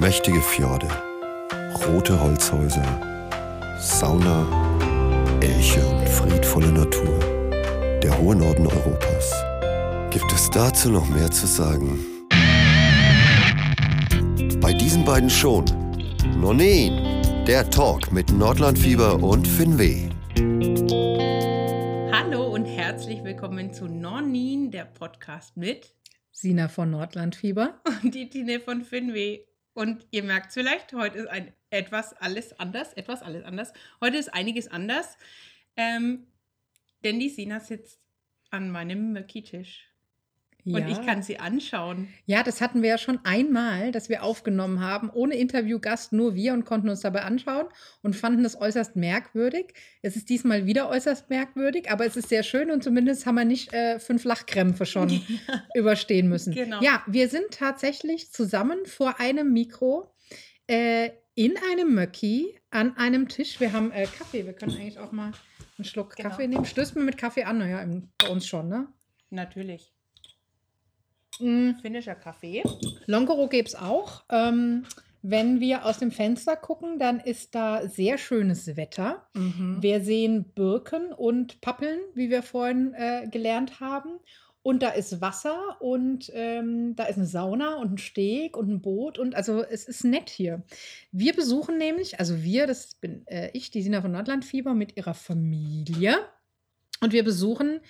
Mächtige Fjorde, rote Holzhäuser, Sauna, Elche und friedvolle Natur. Der hohe Norden Europas. Gibt es dazu noch mehr zu sagen? Bei diesen beiden schon. Nonin, der Talk mit Nordlandfieber und Finweh. Hallo und herzlich willkommen zu Nonin, der Podcast mit Sina von Nordlandfieber. und die Tine von Finweh. Und ihr merkt es vielleicht, heute ist ein etwas alles anders, etwas alles anders. Heute ist einiges anders, ähm, denn die Sina sitzt an meinem Möcki-Tisch. Und ich kann sie anschauen. Ja, das hatten wir ja schon einmal, dass wir aufgenommen haben, ohne Interviewgast, nur wir und konnten uns dabei anschauen und fanden es äußerst merkwürdig. Es ist diesmal wieder äußerst merkwürdig, aber es ist sehr schön und zumindest haben wir nicht äh, fünf Lachkrämpfe schon überstehen müssen. Genau. Ja, wir sind tatsächlich zusammen vor einem Mikro äh, in einem Möcki an einem Tisch. Wir haben äh, Kaffee, wir können eigentlich auch mal einen Schluck Genau. Kaffee nehmen. Stößt mir mit Kaffee an, naja, bei uns schon, ne? Natürlich. Mm. Finnischer Kaffee. Longoro gäbe es auch. Ähm, wenn wir aus dem Fenster gucken, dann ist da sehr schönes Wetter. Wir sehen Birken und Pappeln, wie wir vorhin äh, gelernt haben. Und da ist Wasser und ähm, da ist eine Sauna und ein Steg und ein Boot. Und also es ist nett hier. Wir besuchen nämlich, also wir, das bin äh, ich, die Sina von Nordlandfieber mit ihrer Familie. Und wir besuchen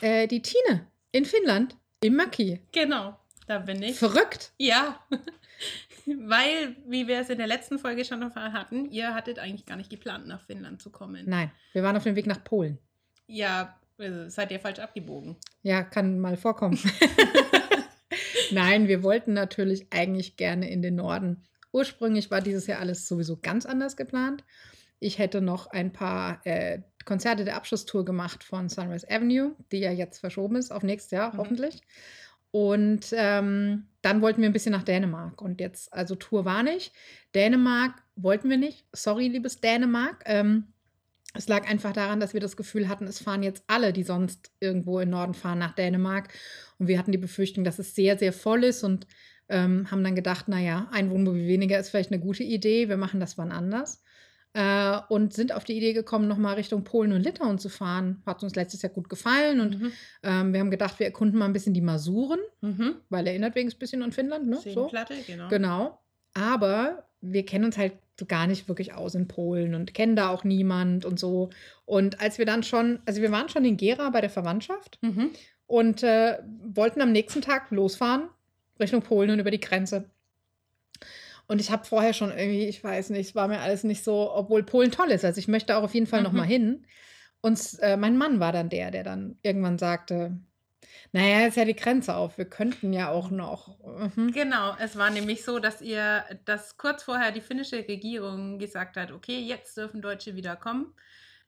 äh, die Tine in Finnland im Maki. Genau, da bin ich. Verrückt. Ja, weil, wie wir es in der letzten Folge schon erfahren hatten, ihr hattet eigentlich gar nicht geplant, nach Finnland zu kommen. Nein, wir waren auf dem Weg nach Polen. Ja, also seid ihr falsch abgebogen. Ja, kann mal vorkommen. Nein, wir wollten natürlich eigentlich gerne in den Norden. Ursprünglich war dieses Jahr alles sowieso ganz anders geplant. Ich hätte noch ein paar äh, Konzerte der Abschlusstour gemacht von Sunrise Avenue, die ja jetzt verschoben ist auf nächstes Jahr, Mhm. hoffentlich. Und ähm, dann wollten wir ein bisschen nach Dänemark. Und jetzt, also Tour war nicht. Dänemark wollten wir nicht. Sorry, liebes Dänemark. Ähm, es lag einfach daran, dass wir das Gefühl hatten, es fahren jetzt alle, die sonst irgendwo im Norden fahren, nach Dänemark. Und wir hatten die Befürchtung, dass es sehr, sehr voll ist und ähm, haben dann gedacht, naja, ein Wohnmobil weniger ist vielleicht eine gute Idee. Wir machen das wann anders. Äh, und sind auf die Idee gekommen, nochmal Richtung Polen und Litauen zu fahren. Hat uns letztes Jahr gut gefallen. Und Mhm. ähm, wir haben gedacht, wir erkunden mal ein bisschen die Masuren, Mhm. weil erinnert wenigstens ein bisschen an Finnland, ne? So. Seenplatte, genau. Genau. Aber wir kennen uns halt so gar nicht wirklich aus in Polen und kennen da auch niemand und so. Und als wir dann schon, also wir waren schon in Gera bei der Verwandtschaft Mhm. und äh, wollten am nächsten Tag losfahren Richtung Polen und über die Grenze. Und ich habe vorher schon irgendwie, ich weiß nicht, war mir alles nicht so, obwohl Polen toll ist. Also ich möchte auch auf jeden Fall noch Mhm. mal hin. Und äh, mein Mann war dann der, der dann irgendwann sagte, naja, ist ja die Grenze auf. Wir könnten ja auch noch. Mhm. Genau, es war nämlich so, dass ihr, dass kurz vorher die finnische Regierung gesagt hat, okay, jetzt dürfen Deutsche wieder kommen.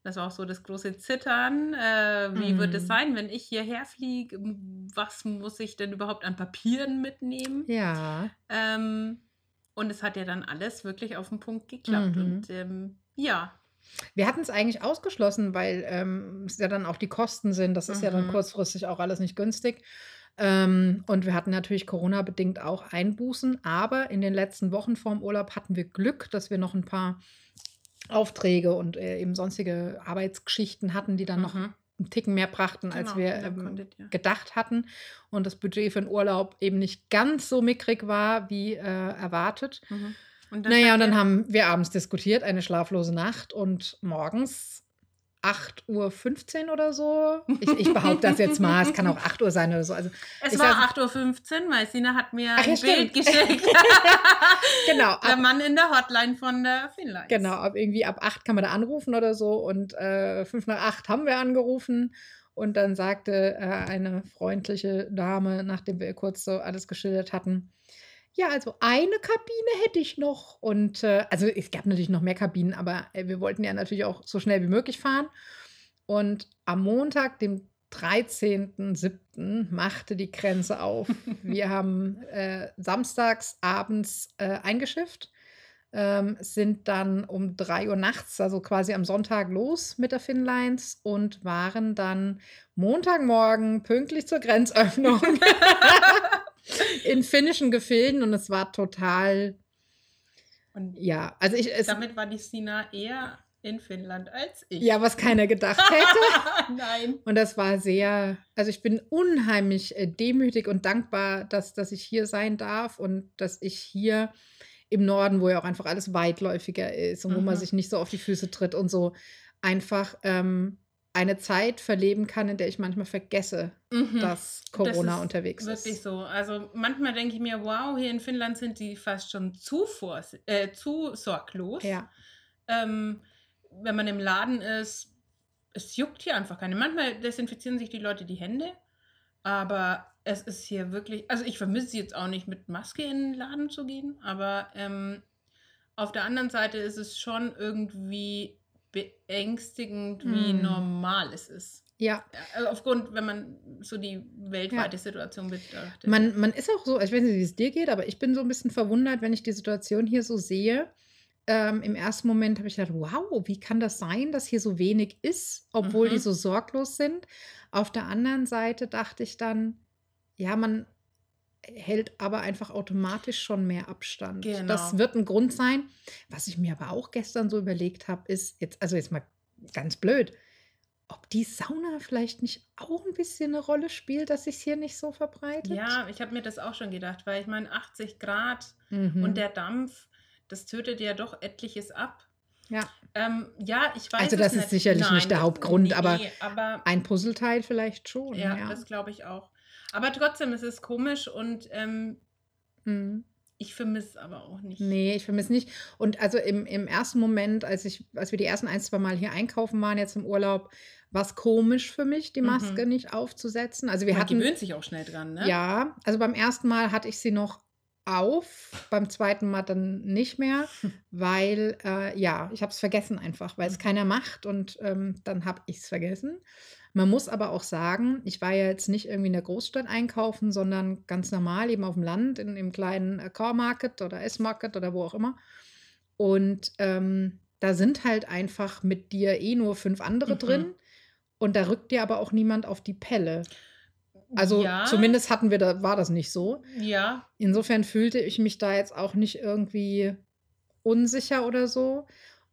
Das war auch so das große Zittern. Äh, wie wird es Mhm. sein, wenn ich hierher fliege? Was muss ich denn überhaupt an Papieren mitnehmen? Ja. Ähm, und es hat ja dann alles wirklich auf den Punkt geklappt. Mhm. Und ähm, ja, Wir hatten es eigentlich ausgeschlossen, weil ähm, es ja dann auch die Kosten sind. Das ist ja dann Mhm. kurzfristig auch alles nicht günstig. Ähm, und wir hatten natürlich Corona-bedingt auch Einbußen. Aber in den letzten Wochen vorm Urlaub hatten wir Glück, dass wir noch ein paar Aufträge und äh, eben sonstige Arbeitsgeschichten hatten, die dann noch Mhm. Einen Ticken mehr brachten, als Genau, wir dann ähm, konntet ihr. gedacht hatten. Und das Budget für den Urlaub eben nicht ganz so mickrig war, wie äh, erwartet. Mhm. Und Naja, und dann haben wir abends diskutiert, eine schlaflose Nacht und morgens 8.15 Uhr oder so. Ich, ich behaupte das jetzt mal, es kann auch 8 Uhr sein oder so. Also, Es war sag- 8.15 Uhr, weil Sina hat mir Ach ja, ein Bild stimmt. geschickt. genau, Der ab, Mann in der Hotline von der Finnland. genau, ab irgendwie ab 8 kann man da anrufen oder so und äh, 5 nach 8 haben wir angerufen. Und dann sagte äh, eine freundliche Dame, nachdem wir kurz so alles geschildert hatten, ja, also eine Kabine hätte ich noch. Und äh, also es gab natürlich noch mehr Kabinen, aber äh, wir wollten ja natürlich auch so schnell wie möglich fahren. Und am Montag, dem 13.07. machte die Grenze auf. Wir haben äh, samstags abends äh, eingeschifft, ähm, sind dann um 3 Uhr nachts, also quasi am Sonntag los mit der Finnlines und waren dann Montagmorgen pünktlich zur Grenzöffnung in finnischen Gefilden und es war total Und Ja, also ich, es, damit war die Sina eher in Finnland als ich. ja, was keiner gedacht hätte. Nein. Und das war sehr, also ich bin unheimlich äh, demütig und dankbar, dass, dass ich hier sein darf und dass ich hier im Norden, wo ja auch einfach alles weitläufiger ist und wo man Mhm. sich nicht so auf die Füße tritt und so, einfach ähm, eine Zeit verleben kann, in der ich manchmal vergesse, Mhm. dass Corona ist unterwegs Wirklich ist. so. Also manchmal denke ich mir, wow, hier in Finnland sind die fast schon zu, vors äh, zu sorglos. Ja, Ähm, wenn man im Laden ist, es juckt hier einfach keine. Manchmal desinfizieren sich die Leute die Hände, aber es ist hier wirklich, also ich vermisse jetzt auch nicht mit Maske in den Laden zu gehen, aber ähm, auf der anderen Seite ist es schon irgendwie beängstigend, wie Hm. normal es ist. ja. Also aufgrund, wenn man so die weltweite Situation betrachtet. Man, man ist auch so, ich weiß nicht, wie es dir geht, aber ich bin so ein bisschen verwundert, wenn ich die Situation hier so sehe. Ähm, Im ersten Moment habe ich gedacht, wow, wie kann das sein, dass hier so wenig ist, obwohl die Mhm. so sorglos sind. Auf der anderen Seite dachte ich dann, ja, man hält aber einfach automatisch schon mehr Abstand. Das Genau. wird ein Grund sein. Was ich mir aber auch gestern so überlegt habe, ist jetzt, also jetzt mal ganz blöd, ob die Sauna vielleicht nicht auch ein bisschen eine Rolle spielt, dass sich hier nicht so verbreitet. ja, ich habe mir das auch schon gedacht, weil ich meine, 80 Grad Mhm. und der Dampf, das tötet ja doch etliches ab. Ja. Ähm, ja, ich weiß Also es das ist nicht. sicherlich nicht der das- Hauptgrund, aber aber Ein Puzzleteil vielleicht schon. ja, Ja, das glaube ich auch. Aber trotzdem, es ist komisch und ähm, Mhm. ich vermisse es aber auch nicht. Nee, ich vermisse nicht. Und also im, im ersten Moment, als ich, als wir die ersten ein, zwei Mal hier einkaufen waren, jetzt im Urlaub, war es komisch für mich, die Mhm. Maske nicht aufzusetzen. Also wir Man hatten. gewöhnt sich auch schnell dran, ne? Ja, also beim ersten Mal hatte ich sie noch auf, beim zweiten Mal dann nicht mehr, weil, äh, ja, ich habe es vergessen einfach, weil es Mhm. keiner macht und ähm, dann habe ich es vergessen. Man muss aber auch sagen, ich war ja jetzt nicht irgendwie in der Großstadt einkaufen, sondern ganz normal eben auf dem Land, in dem kleinen äh, Car Market oder S-Market oder wo auch immer. Und ähm, da sind halt einfach mit dir eh nur fünf andere Mhm. drin und da rückt dir aber auch niemand auf die Pelle. Also ja, zumindest hatten wir da, war das nicht so. Ja, Insofern fühlte ich mich da jetzt auch nicht irgendwie unsicher oder so.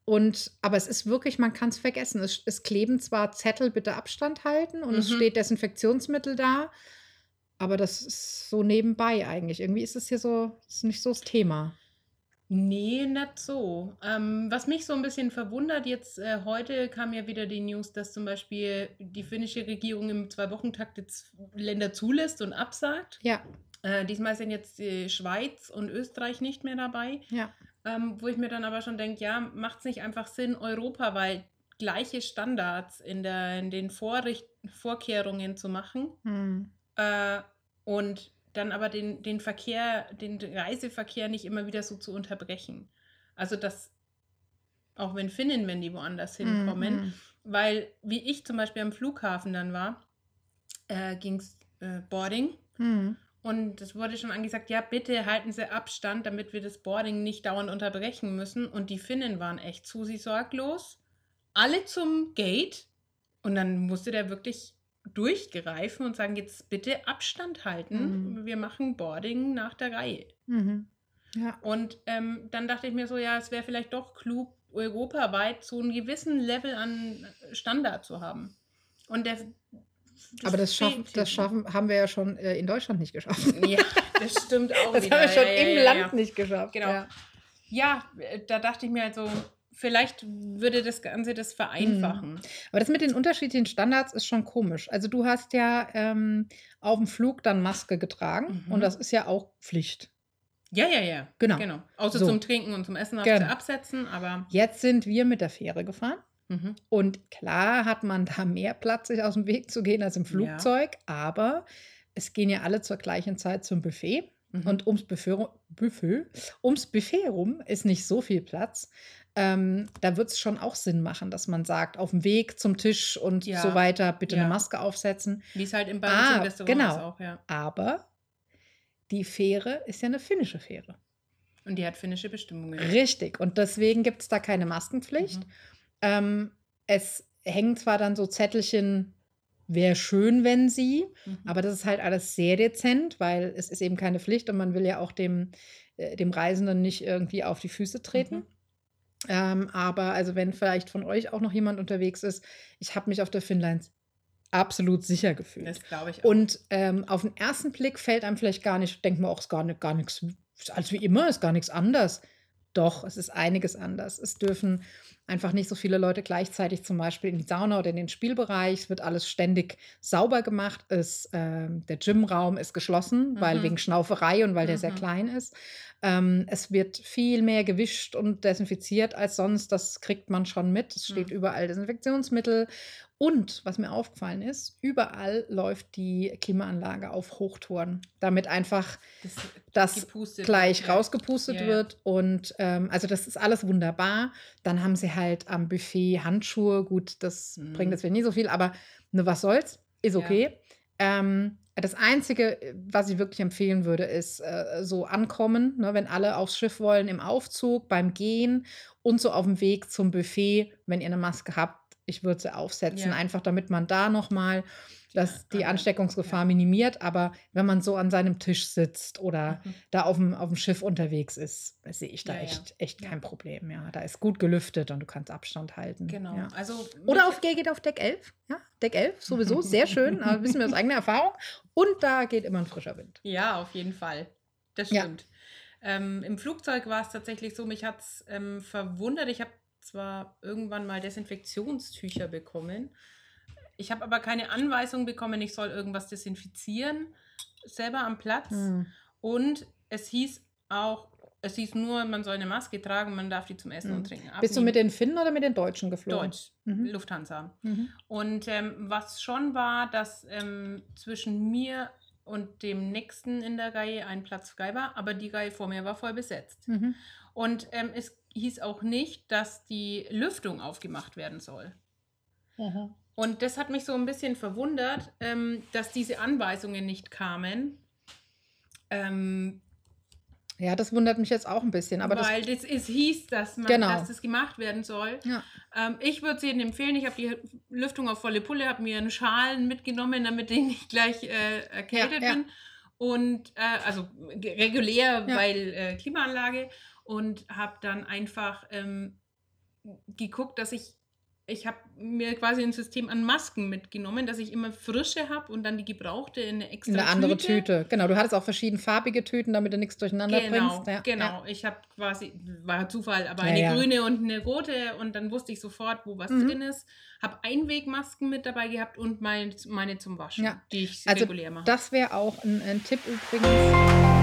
Und aber es ist wirklich, man kann es vergessen. Es, es kleben zwar Zettel, bitte Abstand halten und es Mhm. steht Desinfektionsmittel da, aber das ist so nebenbei eigentlich. Irgendwie ist es hier so, ist nicht so das Thema. Nee, nicht so. Ähm, was mich so ein bisschen verwundert, jetzt äh, heute kam ja wieder die News, dass zum Beispiel die finnische Regierung im Zwei-Wochen-Takt jetzt Länder zulässt und absagt. Ja, Äh, diesmal sind jetzt die Schweiz und Österreich nicht mehr dabei. ja. Ähm, wo ich mir dann aber schon denke, ja, macht es nicht einfach Sinn, europaweit gleiche Standards in, der, in den Vorricht Vorkehrungen zu machen? Hm. Äh, und dann aber den, den Verkehr, den Reiseverkehr nicht immer wieder so zu unterbrechen. Also das, auch wenn Finnen, wenn die woanders hinkommen, Hm, weil wie ich zum Beispiel am Flughafen dann war, äh, ging es äh, Boarding hm, hm. Und es wurde schon angesagt, ja bitte halten Sie Abstand, damit wir das Boarding nicht dauernd unterbrechen müssen. Und die Finnen waren echt zu sie sorglos. Alle zum Gate und dann musste der wirklich durchgreifen und sagen, jetzt bitte Abstand halten. Mhm. Wir machen Boarding nach der Reihe. Mhm. Ja. Und ähm, dann dachte ich mir so, ja, es wäre vielleicht doch klug, europaweit so einen gewissen Level an Standard zu haben. Und der, Aber das schaffen, fehlt das schaffen haben wir ja schon äh, in Deutschland nicht geschafft. Ja, das stimmt auch Das wieder. haben wir schon ja, im ja, Land nicht geschafft. Genau. Ja. Äh, da dachte ich mir also, vielleicht würde das Ganze das vereinfachen. Aber das mit den unterschiedlichen Standards ist schon komisch. Also du hast ja ähm, auf dem Flug dann Maske getragen Mhm. und das ist ja auch Pflicht. Ja, ja, ja. Genau. genau. Außer So. zum Trinken und zum Essen Genau. absetzen, aber. Jetzt sind wir mit der Fähre gefahren Mhm. und klar hat man da mehr Platz, sich aus dem Weg zu gehen als im Flugzeug, aber es gehen ja alle zur gleichen Zeit zum Buffet. Mhm. Und ums Buffet, Buffet, ums Buffet rum ist nicht so viel Platz. Ähm, da wird es schon auch Sinn machen, dass man sagt, auf dem Weg zum Tisch und Ja. so weiter, bitte Ja. eine Maske aufsetzen. Wie es halt im Ah, Ballon Restaurant genau. ist auch, ja. Aber die Fähre ist ja eine finnische Fähre. Und die hat finnische Bestimmungen. Richtig. Und deswegen gibt es da keine Maskenpflicht. Mhm. Ähm, es hängen zwar dann so Zettelchen wäre schön, wenn sie, Mhm. aber das ist halt alles sehr dezent, weil es ist eben keine Pflicht und man will ja auch dem, äh, dem Reisenden nicht irgendwie auf die Füße treten. Mhm. Ähm, aber also wenn vielleicht von euch auch noch jemand unterwegs ist, ich habe mich auf der Finnlines absolut sicher gefühlt. Das glaube ich auch. Und ähm, auf den ersten Blick fällt einem vielleicht gar nicht, denkt man auch, ist gar, nicht, gar nichts, als wie immer, ist gar nichts anders. Doch, es ist einiges anders. Es dürfen einfach nicht so viele Leute gleichzeitig zum Beispiel in die Sauna oder in den Spielbereich. Es wird alles ständig sauber gemacht. Es, ähm, der Gymraum ist geschlossen, weil Mhm. wegen Schnauferei und weil der sehr Mhm. klein ist. Ähm, es wird viel mehr gewischt und desinfiziert als sonst. Das kriegt man schon mit. Es steht Mhm. überall Desinfektionsmittel. Und was mir aufgefallen ist, überall läuft die Klimaanlage auf Hochtouren, damit einfach das das gleich wird, ja. rausgepustet Ja, ja. wird. Und ähm, also das ist alles wunderbar. Dann haben sie halt am Buffet Handschuhe. Gut, das Mhm. bringt jetzt wieder nicht so viel, aber nur was soll's, ist Ja. okay. Ähm, das Einzige, was ich wirklich empfehlen würde, ist äh, so ankommen, ne, wenn alle aufs Schiff wollen, im Aufzug, beim Gehen und so auf dem Weg zum Buffet, wenn ihr eine Maske habt, ich würde sie aufsetzen, Ja. einfach damit man da nochmal das, die Ansteckungsgefahr ja. minimiert. Aber wenn man so an seinem Tisch sitzt oder Mhm. da auf dem, auf dem Schiff unterwegs ist, sehe ich da Ja, ja. echt, echt Ja. kein Problem. Ja, da ist gut gelüftet und du kannst Abstand halten. Genau. Ja. Also Oder auf, geht geht auf Deck 11. Ja, Deck 11 sowieso, sehr schön. äh, wissen wir aus eigener Erfahrung. Und da geht immer ein frischer Wind. Ja, auf jeden Fall. Das Ja. stimmt. Ähm, Im Flugzeug war es tatsächlich so, mich hat es ähm, verwundert. Ich habe zwar irgendwann mal Desinfektionstücher bekommen. Ich habe aber keine Anweisung bekommen, ich soll irgendwas desinfizieren, selber am Platz. Hm. Und es hieß auch, es hieß nur, man soll eine Maske tragen, man darf die zum Essen Hm. und Trinken abnehmen. Bist du mit den Finnen oder mit den Deutschen geflogen? Deutsch, Mhm. Lufthansa. Mhm. Und ähm, was schon war, dass ähm, zwischen mir und dem nächsten in der Reihe ein Platz frei war, aber die Reihe vor mir war voll besetzt. Mhm. Und ähm, es hieß auch nicht, dass die Lüftung aufgemacht werden soll. Aha. Und das hat mich so ein bisschen verwundert, ähm, dass diese Anweisungen nicht kamen. Ähm, Ja, das wundert mich jetzt auch ein bisschen. Aber das, weil das, es hieß, dass, man, Genau. dass das gemacht werden soll. ja. Ähm, ich würde es jedem empfehlen. Ich habe die Lüftung auf volle Pulle, habe mir einen Schalen mitgenommen, damit ich nicht gleich äh, erkältet Ja, ja. bin. Und äh, also regulär, Ja. weil äh, Klimaanlage. Und habe dann einfach ähm, geguckt, dass ich, ich habe mir quasi ein System an Masken mitgenommen, dass ich immer frische habe und dann die gebrauchte in eine extra eine andere Tüte. Genau, du hattest auch verschiedenfarbige Tüten, damit du nichts durcheinander Genau, bringst. Ja, genau. Ich habe quasi, war Zufall, aber Ja, eine ja. grüne und eine rote und dann wusste ich sofort, wo was Mhm. drin ist. Habe Einwegmasken mit dabei gehabt und mein, meine zum Waschen, Ja. die ich Also regulär mache. Das wäre auch ein, ein Tipp übrigens.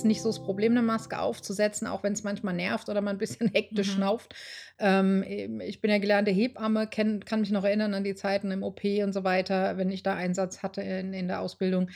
Ist nicht so das Problem, eine Maske aufzusetzen, auch wenn es manchmal nervt oder man ein bisschen hektisch Mhm. schnauft. Ähm, ich bin ja gelernte Hebamme, kenn, kann mich noch erinnern an die Zeiten im OP und so weiter, wenn ich da Einsatz hatte in, in der Ausbildung.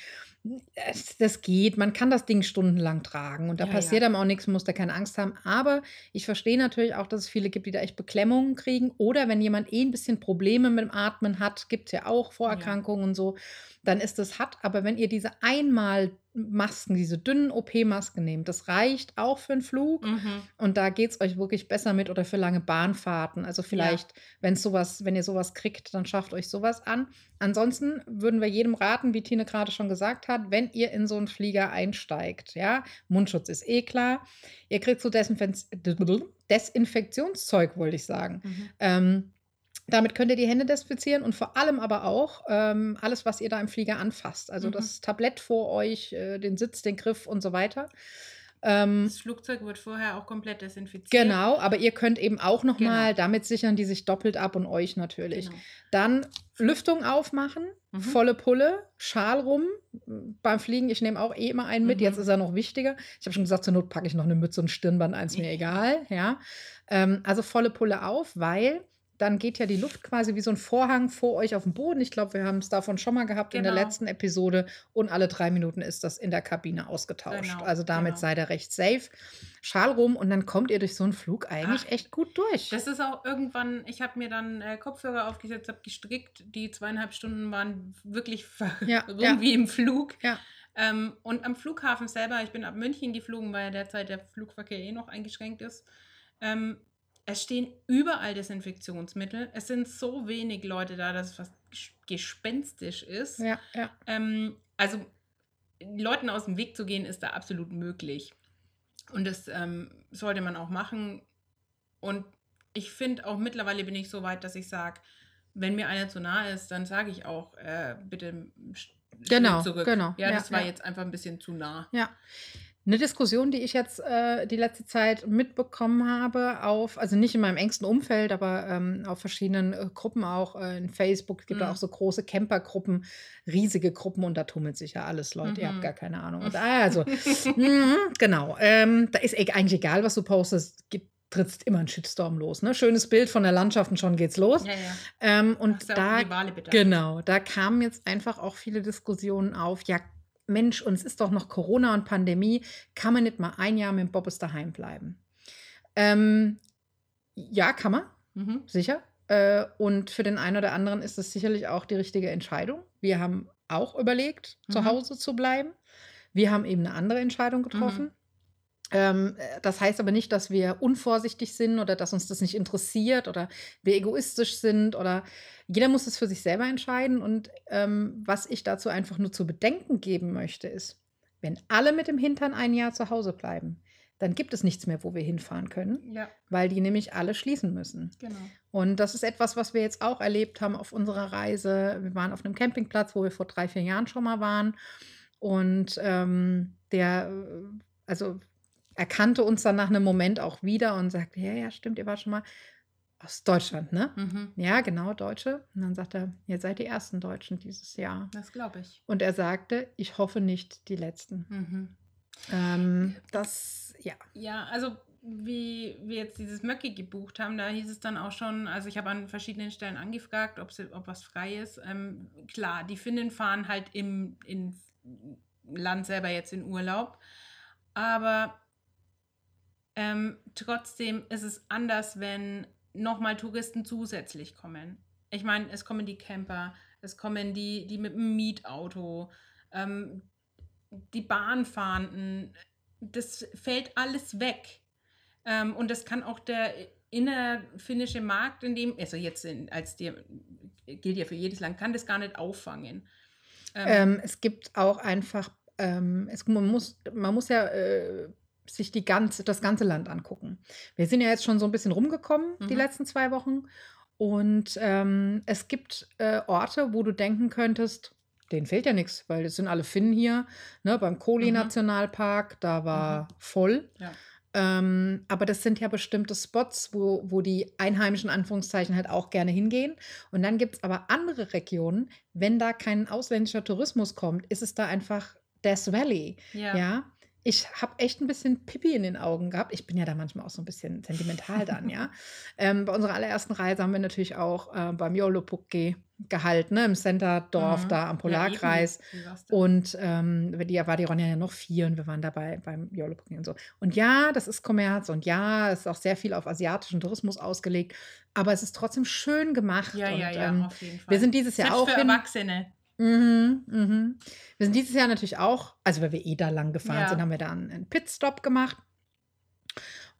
Es, das geht, man kann das Ding stundenlang tragen und da Ja, passiert ja. einem auch nichts, muss da keine Angst haben. Aber ich verstehe natürlich auch, dass es viele gibt, die da echt Beklemmungen kriegen. Oder wenn jemand eh ein bisschen Probleme mit dem Atmen hat, gibt es ja auch Vorerkrankungen und so, dann ist das hat. Aber wenn ihr diese einmal Masken, diese dünnen OP-Masken nehmt, das reicht auch für einen Flug. Mhm. Und da geht es euch wirklich besser mit oder für lange Bahnfahrten. Also vielleicht, wenn sowas, wenn ihr sowas kriegt, dann schafft euch sowas an. Ansonsten würden wir jedem raten, wie Tine gerade schon gesagt hat, wenn ihr in so einen Flieger einsteigt, ja, Mundschutz ist eh klar. Ihr kriegt so Desinfekt Desinfektionszeug, wollte ich sagen. Mhm. Ähm, damit könnt ihr die Hände desinfizieren und vor allem aber auch ähm, alles, was ihr da im Flieger anfasst. Also Mhm. das Tablett vor euch, äh, den Sitz, den Griff und so weiter. Ähm, Das Flugzeug wird vorher auch komplett desinfiziert. Genau, aber ihr könnt eben auch noch Genau. mal damit sichern, die sich doppelt ab und euch natürlich. Genau. Dann Lüftung aufmachen, Mhm. volle Pulle, Schal rum. Beim Fliegen, ich nehme auch eh immer einen mit. Mhm. Jetzt ist er noch wichtiger. Ich habe schon gesagt, zur Not packe ich noch eine Mütze und Stirnband, eins mir egal. Ja, ähm, also volle Pulle auf, weil dann geht ja die Luft quasi wie so ein Vorhang vor euch auf den Boden. Ich glaube, wir haben es davon schon mal gehabt in der Genau. letzten Episode. Und alle drei Minuten ist das in der Kabine ausgetauscht. Genau, also damit genau. seid ihr recht safe. Schal rum und dann kommt ihr durch so einen Flug eigentlich Ach, echt gut durch. Das ist auch irgendwann, ich habe mir dann äh, Kopfhörer aufgesetzt, habe gestrickt. Die zweieinhalb Stunden waren wirklich Ja, rum ja. wie im Flug. Ja. Ähm, und am Flughafen selber, ich bin ab München geflogen, weil ja derzeit der Flugverkehr eh noch eingeschränkt ist. Ähm, es stehen überall Desinfektionsmittel. Es sind so wenig Leute da, dass es fast ges- gespenstisch ist. ja, ja. Ähm, also Leuten aus dem Weg zu gehen, ist da absolut möglich. Und das ähm, sollte man auch machen. Und ich finde auch mittlerweile bin ich so weit, dass ich sage, wenn mir einer zu nahe ist, dann sage ich auch, äh, bitte Genau, zurück. genau. Ja, Ja, das war ja. jetzt einfach ein bisschen zu nah. Ja. Eine Diskussion, die ich jetzt äh, die letzte Zeit mitbekommen habe, auf, also nicht in meinem engsten Umfeld, aber ähm, auf verschiedenen äh, Gruppen auch äh, in Facebook. Es gibt Mhm. auch so große Campergruppen, riesige Gruppen und da tummelt sich ja alles, Leute. Ihr habt Mhm. gar keine Ahnung. Und, also, mhm, genau. Ähm, da ist e- eigentlich egal, was du postest, gibt, trittst immer ein Shitstorm los. Ne? Schönes Bild von der Landschaft und schon geht's los. Ja, ja. Ähm, und da Wale. Genau, da kamen jetzt einfach auch viele Diskussionen auf. Ja, Mensch, und es ist doch noch Corona und Pandemie. Kann man nicht mal ein Jahr mit dem Bobbes daheim bleiben? Ähm, ja, kann man, Mhm. sicher. Äh, und für den einen oder anderen ist es sicherlich auch die richtige Entscheidung. Wir haben auch überlegt, zu Mhm. Hause zu bleiben. Wir haben eben eine andere Entscheidung getroffen. Äh, das heißt aber nicht, dass wir unvorsichtig sind oder dass uns das nicht interessiert oder wir egoistisch sind oder jeder muss es für sich selber entscheiden. Und ähm, was ich dazu einfach nur zu bedenken geben möchte, ist, wenn alle mit dem Hintern ein Jahr zu Hause bleiben, dann gibt es nichts mehr, wo wir hinfahren können, Ja, weil die nämlich alle schließen müssen. genau. Und das ist etwas, was wir jetzt auch erlebt haben auf unserer Reise. Wir waren auf einem Campingplatz, wo wir vor drei, vier Jahren schon mal waren. Und ähm, der, äh, also erkannte uns dann nach einem Moment auch wieder und sagte, ja, ja, stimmt, ihr wart schon mal aus Deutschland, ne? Mhm. Ja, genau, Deutsche. Und dann sagt er, ihr seid die ersten Deutschen dieses Jahr. Das glaube ich. Und er sagte, ich hoffe nicht die letzten. Mhm. Ähm, das, ja. Ja, also wie wir jetzt dieses Möcki gebucht haben, da hieß es dann auch schon, also ich habe an verschiedenen Stellen angefragt, ob, sie, ob was frei ist. Ähm, klar, die Finnen fahren halt im, im Land selber jetzt in Urlaub, aber ähm, trotzdem ist es anders, wenn nochmal Touristen zusätzlich kommen. Ich meine, es kommen die Camper, es kommen die, die mit dem Mietauto, ähm, die Bahnfahrenden, das fällt alles weg. Ähm, und das kann auch der innerfinnische Markt, in dem, also jetzt in, als der gilt ja für jedes Land, kann das gar nicht auffangen. Ähm, es gibt auch einfach, ähm, es, man, muss, man muss ja äh, sich die ganze, das ganze Land angucken. Wir sind ja jetzt schon so ein bisschen rumgekommen die Mhm. letzten zwei Wochen. Und ähm, es gibt äh, Orte, wo du denken könntest, denen fehlt ja nichts, weil es sind alle Finnen hier. Ne, beim Mhm. Kohli-Nationalpark, da war voll. ja. Ähm, aber das sind ja bestimmte Spots, wo, wo die Einheimischen Anführungszeichen halt auch gerne hingehen. Und dann gibt es aber andere Regionen, wenn da kein ausländischer Tourismus kommt, ist es da einfach Death Valley. Ja. Ja. Ich habe echt ein bisschen Pipi in den Augen gehabt. Ich bin ja da manchmal auch so ein bisschen sentimental dann, ja. Ähm, bei unserer allerersten Reise haben wir natürlich auch äh, beim Jolopukki gehalten, ne, im Centerdorf Mhm. da am Ja, Polarkreis. da? Und ähm, die, war die Ronja ja noch vier und wir waren dabei beim Jolopukki und so. Und ja, das ist Kommerz und ja, es ist auch sehr viel auf asiatischen Tourismus ausgelegt, aber es ist trotzdem schön gemacht. ja, und, ja, ja, ähm, auf jeden Fall. wir sind dieses Jahr Selbst auch für hin. Erwachsene. Mhm, mhm. Wir sind dieses Jahr natürlich auch, also weil wir eh da lang gefahren Ja. sind, haben wir da einen, einen Pitstop gemacht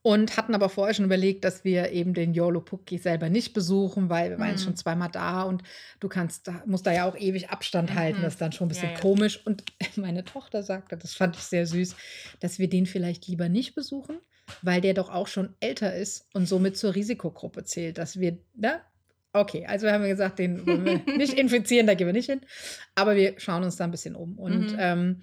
und hatten aber vorher schon überlegt, dass wir eben den Jolopukki selber nicht besuchen, weil wir waren Mhm. schon zweimal da und du kannst, musst da ja auch ewig Abstand halten. Mhm. Das ist dann schon ein bisschen Ja, ja. komisch. Und meine Tochter sagte, das fand ich sehr süß, dass wir den vielleicht lieber nicht besuchen, weil der doch auch schon älter ist und somit zur Risikogruppe zählt, dass wir, ne? Okay, also haben wir gesagt, den wollen wir nicht infizieren, da gehen wir nicht hin. Aber wir schauen uns da ein bisschen um. Und Mhm. ähm,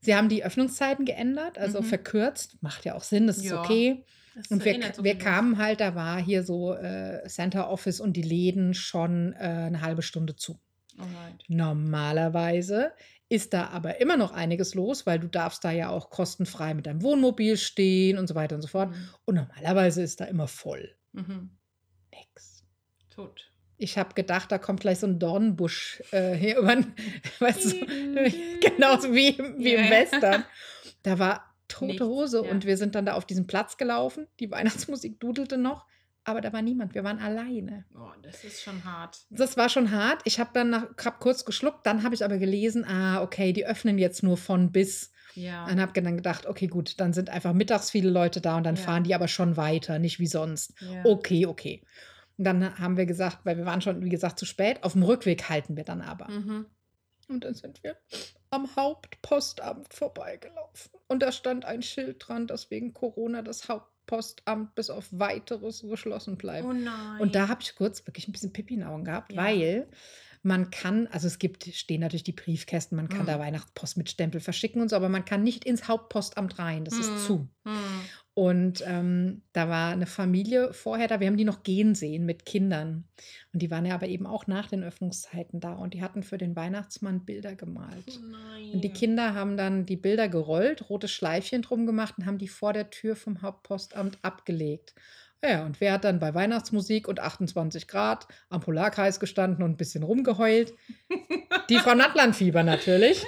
sie haben die Öffnungszeiten geändert, also Mhm. verkürzt. Macht ja auch Sinn, das ist Ja. okay. Das Und wir, so wir kamen halt, da war hier so äh, Center Office und die Läden schon äh, eine halbe Stunde zu. Alright. Normalerweise ist da aber immer noch einiges los, weil du darfst da ja auch kostenfrei mit deinem Wohnmobil stehen und so weiter und so fort. Mhm. Und normalerweise ist da immer voll. Mhm. Nix. Tot. Ich habe gedacht, da kommt gleich so ein Dornbusch äh, hier über, weißt du, genauso wie, im- wie im Ja. Western. Da war tote Nichts, Hose ja. und wir sind dann da auf diesen Platz gelaufen. Die Weihnachtsmusik dudelte noch, aber da war niemand. Wir waren alleine. Oh, das ist schon hart. Das war schon hart. Ich habe dann nach, hab kurz geschluckt, dann habe ich aber gelesen, ah, okay, die öffnen jetzt nur von bis. Ja. Und habe dann gedacht, okay, gut, dann sind einfach mittags viele Leute da und dann Ja. fahren die aber schon weiter, nicht wie sonst. ja. Okay, okay. Und dann haben wir gesagt, weil wir waren schon, wie gesagt, zu spät, auf dem Rückweg halten wir dann aber. Mhm. Und dann sind wir am Hauptpostamt vorbeigelaufen. Und da stand ein Schild dran, dass wegen Corona das Hauptpostamt bis auf weiteres geschlossen bleibt. Oh nein. Und da habe ich kurz wirklich ein bisschen Pipi in den Augen gehabt, Ja. weil man kann, also es gibt, stehen natürlich die Briefkästen, man kann Mhm. da Weihnachtspost mit Stempel verschicken und so, aber man kann nicht ins Hauptpostamt rein, das Mhm. ist zu. Hm. Und ähm, da war eine Familie vorher da, wir haben die noch gehen sehen mit Kindern. Und die waren ja aber eben auch nach den Öffnungszeiten da und die hatten für den Weihnachtsmann Bilder gemalt. Oh nein. Und die Kinder haben dann die Bilder gerollt, rote Schleifchen drum gemacht und haben die vor der Tür vom Hauptpostamt abgelegt. Ja, und wer hat dann bei Weihnachtsmusik und 28 Grad am Polarkreis gestanden und ein bisschen rumgeheult? Die Frau Nattlandfieber natürlich.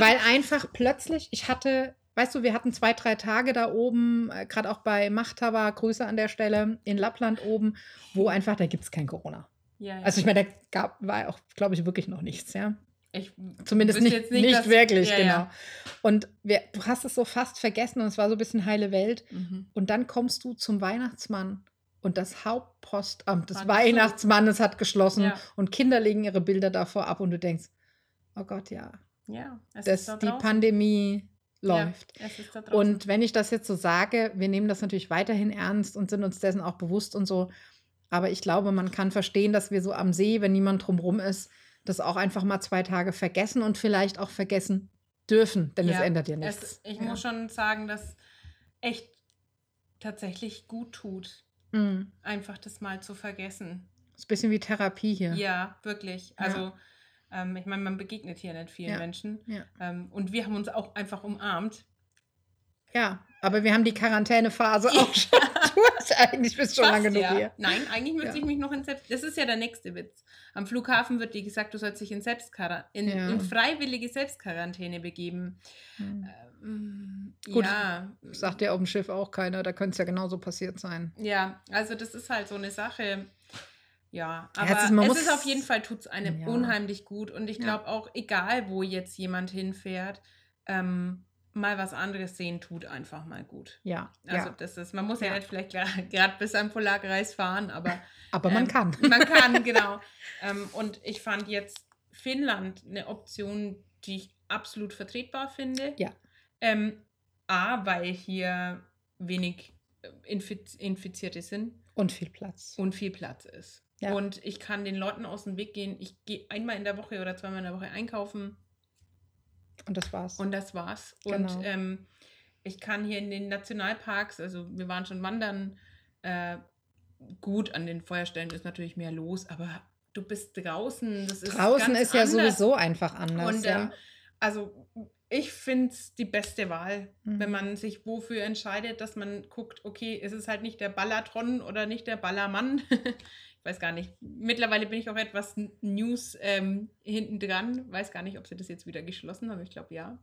Weil einfach plötzlich, ich hatte, weißt du, wir hatten zwei, drei Tage da oben, äh, gerade auch bei Machthaber, Grüße an der Stelle, in Lappland oben, wo einfach, da gibt es kein Corona. ja, ja. Also ich meine, da gab, war auch, glaube ich, wirklich noch nichts, ja. ich Zumindest nicht, nicht, dass- wirklich, ja, genau. Und wir, du hast es so fast vergessen und es war so ein bisschen heile Welt. Mhm. Und dann kommst du zum Weihnachtsmann und das Hauptpostamt des. Weihnachtsmannes hat geschlossen und Kinder legen ihre Bilder davor ab und du denkst, oh Gott, ja, Ja, das, ist die. Pandemie läuft. Ja, es. Und wenn ich das jetzt so sage, wir nehmen das natürlich weiterhin ernst und sind uns dessen auch bewusst und so. Aber ich glaube, man kann verstehen, dass wir so am See, wenn niemand drumherum ist, das auch einfach mal zwei Tage vergessen und vielleicht auch vergessen dürfen, denn es Ja, ändert ja nichts. Es, ich ja. muss schon sagen, dass echt tatsächlich gut tut, Mhm. einfach das mal zu vergessen. Ist ein bisschen wie Therapie hier. Ja, wirklich. Also, ähm, ich meine, man begegnet hier nicht vielen Ja. Menschen. Ja. Ähm, und wir haben uns auch einfach umarmt. Ja, aber wir haben die Quarantänephase auch schon durch. Eigentlich bist du schon Fast, lange genug ja. hier. Nein, eigentlich müsste Ja. ich mich noch in Selbst... Das ist ja der nächste Witz. Am Flughafen wird dir gesagt, du sollst dich in, Selbstquar in, in freiwillige Selbstquarantäne begeben. Hm. Ähm, Gut. Sagt ja auf dem Schiff auch keiner, da könnte es ja genauso passiert sein. Ja, also das ist halt so eine Sache. Ja, Ja, aber es es ist- ist, man muss- auf jeden Fall, tut es einem Ja. unheimlich gut. Und ich Ja. glaube auch, egal wo jetzt jemand hinfährt, ähm, mal was anderes sehen tut einfach mal gut. Ja, Also ja. das ist, man muss ja, Ja. nicht vielleicht gerade bis am Polarkreis fahren, aber Aber man ähm, kann. man kann, genau. ähm, und ich fand jetzt Finnland eine Option, die ich absolut vertretbar finde. Ja. Ähm, A, weil hier wenig äh, Infiz Infizierte sind Und viel Platz. und viel Platz ist. Ja. Und ich kann den Leuten aus dem Weg gehen. Ich gehe einmal in der Woche oder zweimal in der Woche einkaufen Und das war's. und das war's. Genau. Und ähm, ich kann hier in den Nationalparks, also wir waren schon wandern, äh, gut an den Feuerstellen ist natürlich mehr los, aber du bist draußen. Das ist Draußen ist ja anders. sowieso einfach anders. Und ja. ähm, also ich finde es die beste Wahl, Mhm. wenn man sich wofür entscheidet, dass man guckt, okay, es ist halt nicht der Ballatron oder nicht der Ballermann. weiß gar nicht. Mittlerweile bin ich auch etwas News ähm, hinten dran. Weiß gar nicht, ob sie das jetzt wieder geschlossen haben. Ich glaube ja.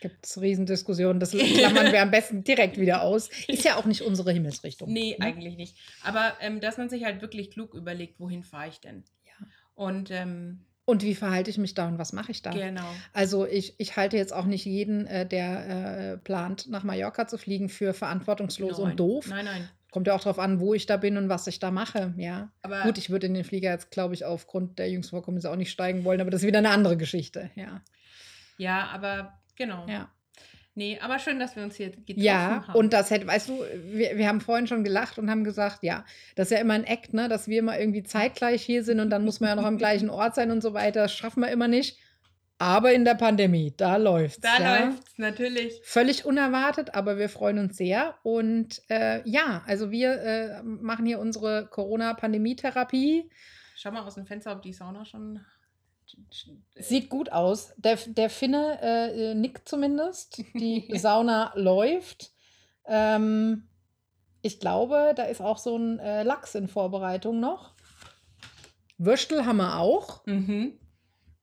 Gibt es Riesendiskussionen, das klammern wir am besten direkt wieder aus. Ist ja auch nicht unsere Himmelsrichtung. Nee, ne? eigentlich nicht. Aber ähm, dass man sich halt wirklich klug überlegt, wohin fahre ich denn? Ja. Und ähm, Und wie verhalte ich mich da und was mache ich da? genau. Also ich, ich halte jetzt auch nicht jeden, äh, der äh, plant, nach Mallorca zu fliegen, für verantwortungslos Nein. und doof. Nein, nein. Kommt ja auch darauf an, wo ich da bin und was ich da mache, ja. Aber Gut, ich würde in den Flieger jetzt, glaube ich, aufgrund der jüngsten Vorkommnisse auch nicht steigen wollen, aber das ist wieder eine andere Geschichte, ja. ja, aber genau. Ja, Nee, aber schön, dass wir uns hier getroffen ja haben. und das hätte, weißt du, wir, wir haben vorhin schon gelacht und haben gesagt, ja, das ist ja immer ein Act, ne, dass wir mal irgendwie zeitgleich hier sind und dann muss man ja noch am gleichen Ort sein und so weiter. Das schaffen wir immer nicht. Aber in der Pandemie, da läuft's. Da ja. läuft's natürlich. Völlig unerwartet, aber wir freuen uns sehr. Und äh, ja, also wir äh, machen hier unsere Corona-Pandemie-Therapie. Schau mal aus dem Fenster, ob die Sauna schon. Sieht gut aus. Der, der Finne äh, nickt zumindest. Die Sauna läuft. Ähm, ich glaube, da ist auch so ein äh, Lachs in Vorbereitung noch. Würstel haben wir auch. Mhm.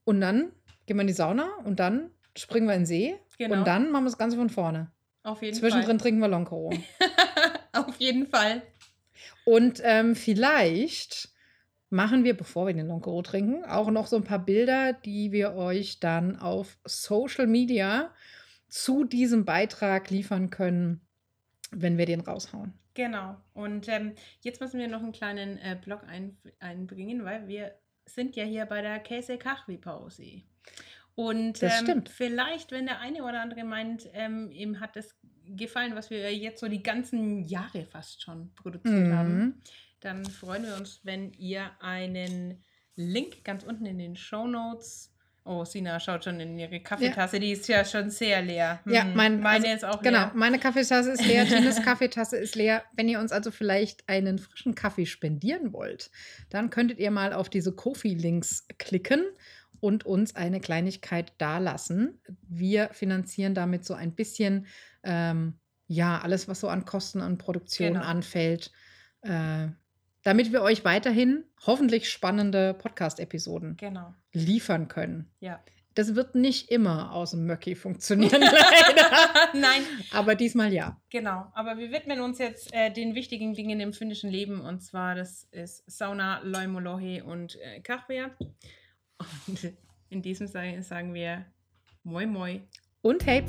Und dann gehen wir in die Sauna und dann springen wir in den See. Genau. Und dann machen wir das Ganze von vorne. Auf jeden Zwischendrin trinken wir. Fall. Auf jeden Fall. Und ähm, vielleicht machen wir, bevor wir den Loncoro trinken, auch noch so ein paar Bilder, die wir euch dann auf Social Media zu diesem Beitrag liefern können, wenn wir den raushauen. Genau. Und ähm, jetzt müssen wir noch einen kleinen äh, Blog ein, einbringen, weil wir sind ja hier bei der Käse Kachwi Pause. Und Das ähm, vielleicht, wenn der eine oder andere meint, ähm, ihm hat es gefallen, was wir jetzt so die ganzen Jahre fast schon produziert haben, Mhm. dann freuen wir uns, wenn ihr einen Link ganz unten in den Show Notes. Oh, Sina schaut schon in ihre Kaffeetasse, die ist ja schon sehr leer. Ja, Hm, mein, meine also, ist auch Genau, leer. meine Kaffeetasse ist leer, Tines Kaffeetasse ist leer. Wenn ihr uns also vielleicht einen frischen Kaffee spendieren wollt, dann könntet ihr mal auf diese Kofi-Links klicken und uns eine Kleinigkeit dalassen. Wir finanzieren damit so ein bisschen, ähm, ja, alles, was so an Kosten und Produktion Genau. anfällt, äh, damit wir euch weiterhin hoffentlich spannende Podcast-Episoden Genau, liefern können. ja. Das wird nicht immer aus dem Möcki funktionieren, leider. Nein, Aber diesmal ja. Genau, aber wir widmen uns jetzt äh, den wichtigen Dingen im finnischen Leben und zwar das ist Sauna, Loimolohe und äh, Kachwea. Und in diesem Sinne sagen wir Moi Moi. Und Hey